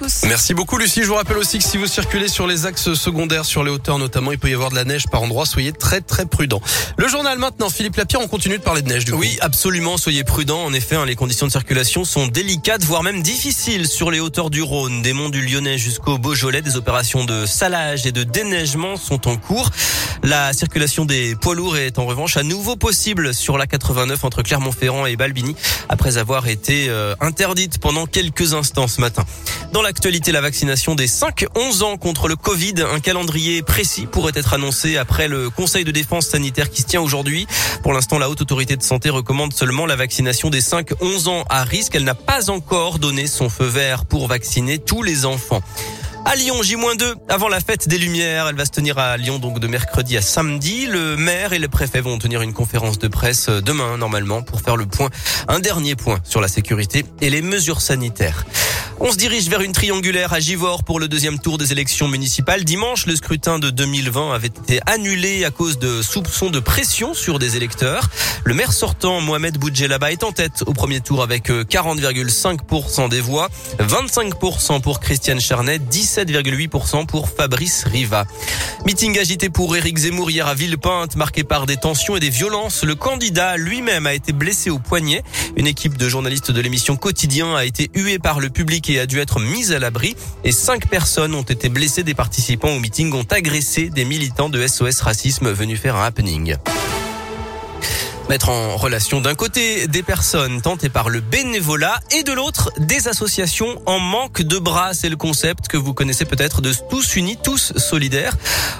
tous. Merci beaucoup Lucie. Je vous rappelle aussi que si vous circulez sur les axes secondaires, sur les hauteurs notamment, il peut y avoir de la neige par endroits. Soyez très très prudents. Le journal maintenant, Philippe Lapierre, on continue de parler de neige du coup. Oui, absolument, soyez prudents. En effet, hein, les conditions de circulation sont délicates, voire même difficiles sur les hauteurs du Rhône, des monts du Lyonnais jusqu'au Beaujolais. Des opérations de salage et de déneigement sont en cours. La circulation des poids lourds est en revanche à nouveau possible sur la 89 entre Clermont-Ferrand et Balbini après avoir été euh, interdite pendant quelques instants ce matin. Dans l'actualité, la vaccination des 5-11 ans contre le Covid, un calendrier précis pourrait être annoncé après le Conseil de défense sanitaire qui se tient aujourd'hui. Pour l'instant, la Haute Autorité de Santé recommande seulement la vaccination des 5-11 ans à risque. Elle n'a pas encore donné son feu vert pour vacciner tous les enfants. À Lyon, J-2, avant la fête des Lumières. Elle va se tenir à Lyon donc de mercredi à samedi. Le maire et le préfet vont tenir une conférence de presse demain normalement pour faire le point, un dernier point sur la sécurité et les mesures sanitaires. On se dirige vers une triangulaire à Givors pour le deuxième tour des élections municipales. Dimanche, le scrutin de 2020 avait été annulé à cause de soupçons de pression sur des électeurs. Le maire sortant, Mohamed Boudjelaba, est en tête au premier tour avec 40,5% des voix, 25% pour Christiane Charnet, 17,8% pour Fabrice Riva. Meeting agité pour Éric Zemmour hier à Villepinte, marqué par des tensions et des violences. Le candidat lui-même a été blessé au poignet. Une équipe de journalistes de l'émission Quotidien a été huée par le public et a dû être mise à l'abri. Et cinq personnes ont été blessées. Des participants au meeting ont agressé des militants de SOS Racisme venus faire un happening mettre en relation d'un côté des personnes tentées par le bénévolat et de l'autre des associations en manque de bras. C'est le concept que vous connaissez peut-être de Tous Unis, Tous Solidaires.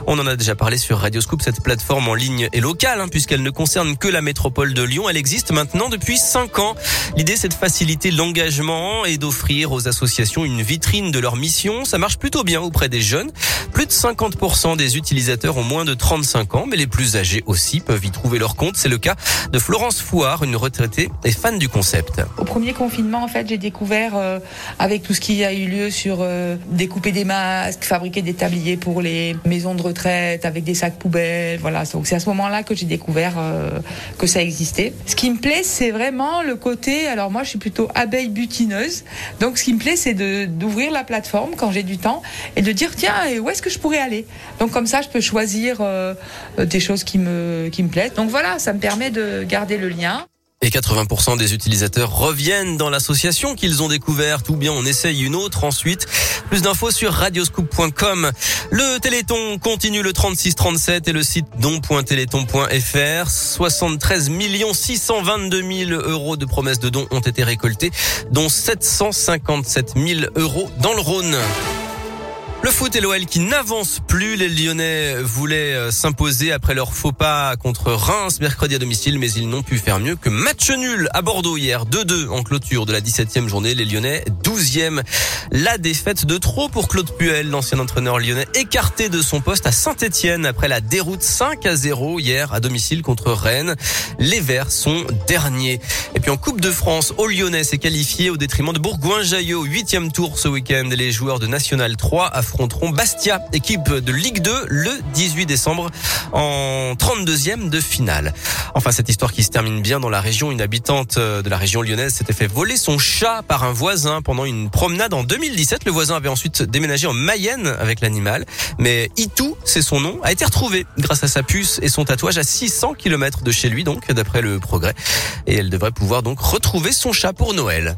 On en a déjà parlé sur Radioscoop, cette plateforme en ligne est locale hein, puisqu'elle ne concerne que la métropole de Lyon. Elle existe maintenant depuis cinq ans. L'idée c'est de faciliter l'engagement et d'offrir aux associations une vitrine de leur mission. Ça marche plutôt bien auprès des jeunes. Plus de 50% des utilisateurs ont moins de 35 ans, mais les plus âgés aussi peuvent y trouver leur compte. C'est le cas de Florence Fouard, une retraitée et fan du concept. Au premier confinement, en fait, j'ai découvert euh, avec tout ce qui a eu lieu sur euh, découper des masques, fabriquer des tabliers pour les maisons de retraite avec des sacs poubelles. Voilà, donc c'est à ce moment-là que j'ai découvert euh, que ça existait. Ce qui me plaît, c'est vraiment le côté. Alors moi, je suis plutôt abeille butineuse, donc ce qui me plaît, c'est d'ouvrir la plateforme quand j'ai du temps et de dire tiens, où est-ce que je pourrais aller? Donc comme ça, je peux choisir des choses qui me qui me plaisent. Donc voilà, ça me permet de garder le lien. Et 80% des utilisateurs reviennent dans l'association qu'ils ont découverte ou bien on essaye une autre ensuite. Plus d'infos sur radioscoop.com. Le Téléthon continue le 3637 et le site don.téléthon.fr. 73 622 000 euros de promesses de dons ont été récoltés, dont 757 000 euros dans le Rhône. Le foot et l'OL qui n'avance plus. Les Lyonnais voulaient euh, s'imposer après leur faux pas contre Reims mercredi à domicile, mais ils n'ont pu faire mieux que match nul à Bordeaux hier. 2-2 en clôture de la 17e journée. Les Lyonnais 12e. La défaite de trop pour Claude Puel, l'ancien entraîneur lyonnais, écarté de son poste à Saint-Etienne après la déroute 5 à 0 hier à domicile contre Rennes. Les Verts sont derniers. Et puis en Coupe de France, au Lyonnais s'est qualifié au détriment de Bourgoin-Jaillot. Huitième tour ce week-end. Les joueurs de National 3 affronteront Bastia, équipe de Ligue 2, le 18 décembre en 32e de finale. Enfin, cette histoire qui se termine bien dans la région, une habitante de la région lyonnaise s'était fait voler son chat par un voisin pendant une promenade en 2017. Le voisin avait ensuite déménagé en Mayenne avec l'animal, mais Itou, c'est son nom, a été retrouvé grâce à sa puce et son tatouage à 600 km de chez lui, donc d'après le progrès. Et elle devrait pouvoir donc retrouver son chat pour Noël.